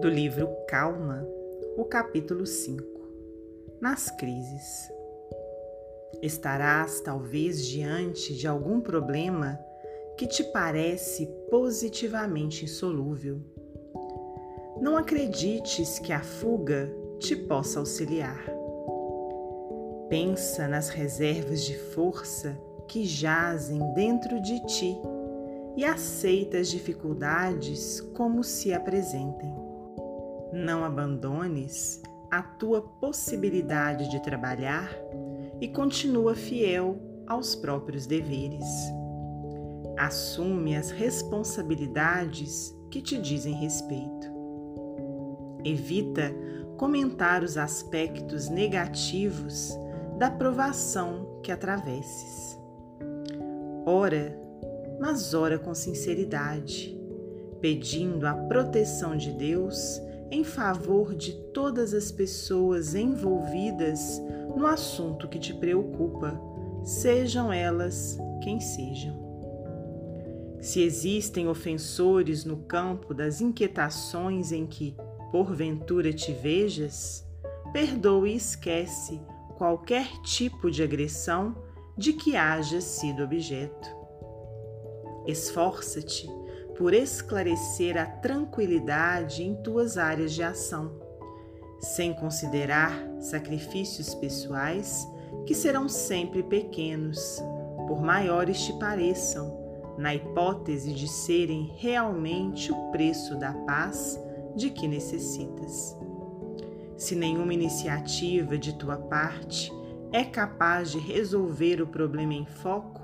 Do livro Calma, o capítulo 5 Nas crises. Estarás talvez diante de algum problema que te parece positivamente insolúvel. Não acredites que a fuga te possa auxiliar. Pensa nas reservas de força que jazem dentro de ti e aceita as dificuldades como se apresentem. Não abandones a tua possibilidade de trabalhar e continua fiel aos próprios deveres. Assume as responsabilidades que te dizem respeito. Evita comentar os aspectos negativos da provação que atravesses. Ora, mas ora com sinceridade, pedindo a proteção de Deus em favor de todas as pessoas envolvidas no assunto que te preocupa, sejam elas quem sejam. Se existem ofensores no campo das inquietações em que, porventura, te vejas, perdoe e esquece qualquer tipo de agressão de que haja sido objeto. Esforça-te por esclarecer a tranquilidade em tuas áreas de ação, sem considerar sacrifícios pessoais que serão sempre pequenos, por maiores te pareçam, na hipótese de serem realmente o preço da paz de que necessitas. Se nenhuma iniciativa de tua parte é capaz de resolver o problema em foco,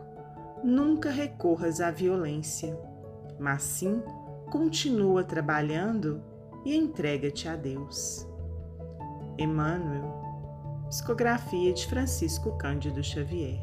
nunca recorras à violência mas sim continua trabalhando e entrega-te a Deus. Emmanuel, psicografia de Francisco Cândido Xavier.